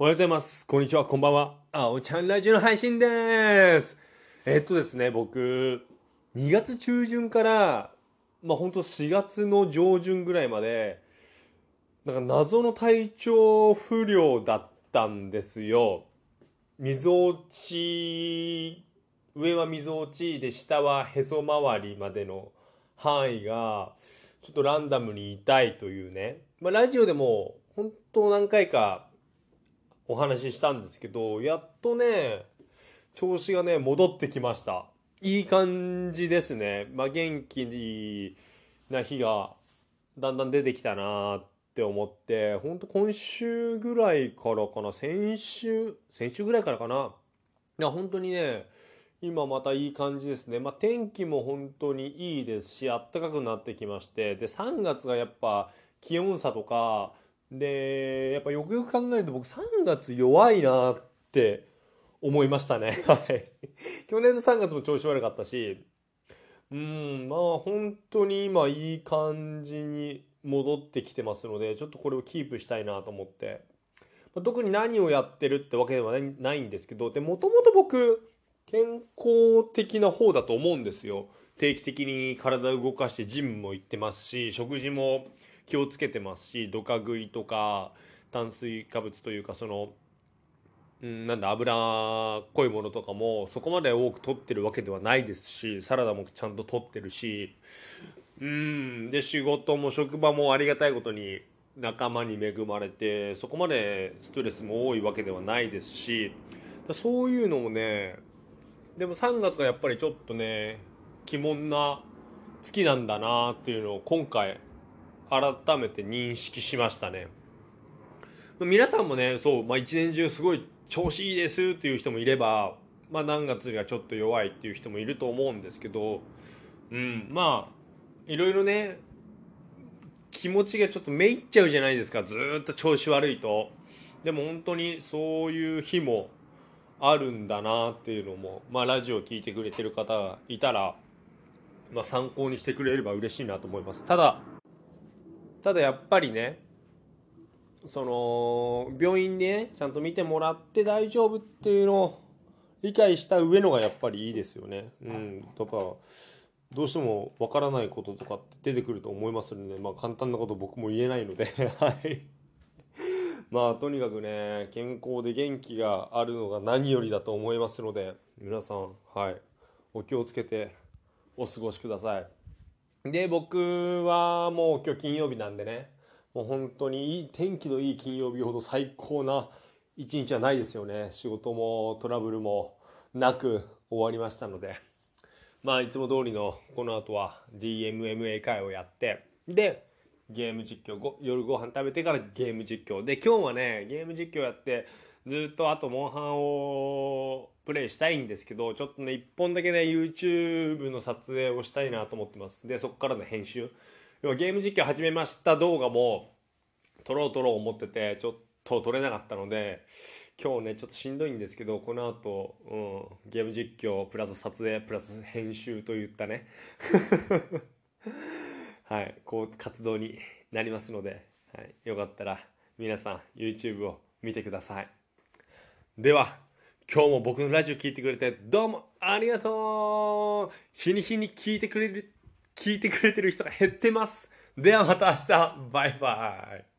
おはようございます。こんにちは、こんばんは。あおちゃんラジオの配信です。えっとですね、僕、2月中旬から、まあ本当4月の上旬ぐらいまで、なんか謎の体調不良だったんですよ。みぞおち、上はみぞおちで下はへそ周りまでの範囲が、ちょっとランダムに痛いというね。まあラジオでも本当何回かお話ししたんですけど、やっとね、調子がね、戻ってきました。いい感じですね。まあ、元気な日がだんだん出てきたなって思って、ほんと今週ぐらいからかな、先週、先週ぐらいからかな。いや、本当にね、今またいい感じですね。まあ、天気も本当にいいですし、暖かくなってきまして、で、3月がやっぱ気温差とか、で、やっぱよくよく考えると僕3月弱いなって思いましたね。はい。去年の3月も調子悪かったし、うん、まあ本当に今いい感じに戻ってきてますので、ちょっとこれをキープしたいなと思って。まあ特に何をやってるってわけではないんですけど、で、もともと僕、健康的な方だと思うんですよ。定期的に体を動かしてジムも行ってますし、食事も気をつけてますし、ドカ食いとか、炭水化物というか、その、うん、なんだ、脂っこいものとかも、そこまで多く取ってるわけではないですし、サラダもちゃんと取ってるし、うん、で、仕事も職場もありがたいことに仲間に恵まれて、そこまでストレスも多いわけではないですし、そういうのもね、でも3月がやっぱりちょっとね、鬼門な月なんだなっていうのを今回改めて認識しましたね。皆さんもね、そう、まあ一年中すごい調子いいですっていう人もいれば、まあ何月がちょっと弱いっていう人もいると思うんですけど、うん、まあ、いろいろね、気持ちがちょっとめいっちゃうじゃないですか、ずっと調子悪いと。でも本当にそういう日もあるんだなっていうのも、まあラジオ聞いてくれてる方がいたら、まあ参考にしてくれれば嬉しいなと思います。ただ、ただやっぱりね、その、病院でね、ちゃんと見てもらって大丈夫っていうのを理解した上のがやっぱりいいですよね。うん。とか、どうしてもわからないこととかって出てくると思いますので、まあ簡単なこと僕も言えないので、はい。まあとにかくね、健康で元気があるのが何よりだと思いますので、皆さん、はい。お気をつけてお過ごしください。で、僕はもう今日金曜日なんでね、もう本当にいい、天気のいい金曜日ほど最高な一日はないですよね。仕事もトラブルもなく終わりましたので。まあいつも通りのこの後は DMMA 会をやって、で、ゲーム実況、夜ご飯食べてからゲーム実況。で、今日はね、ゲーム実況やって、ずっとあとモンハンをプレイしたいんですけど、ちょっとね、一本だけね、YouTube の撮影をしたいなと思ってます。で、そこからの編集。要はゲーム実況始めました動画も撮ろう撮ろう思ってて、ちょっと撮れなかったので、今日ね、ちょっとしんどいんですけど、この後、うん、ゲーム実況、プラス撮影、プラス編集といったね、はい、こう活動になりますので、はい、よかったら皆さん YouTube を見てください。では、今日も僕のラジオ聴いてくれてどうもありがとう。日に日に聞いてくれる、聞いてくれてる人が減ってます。ではまた明日。バイバイ。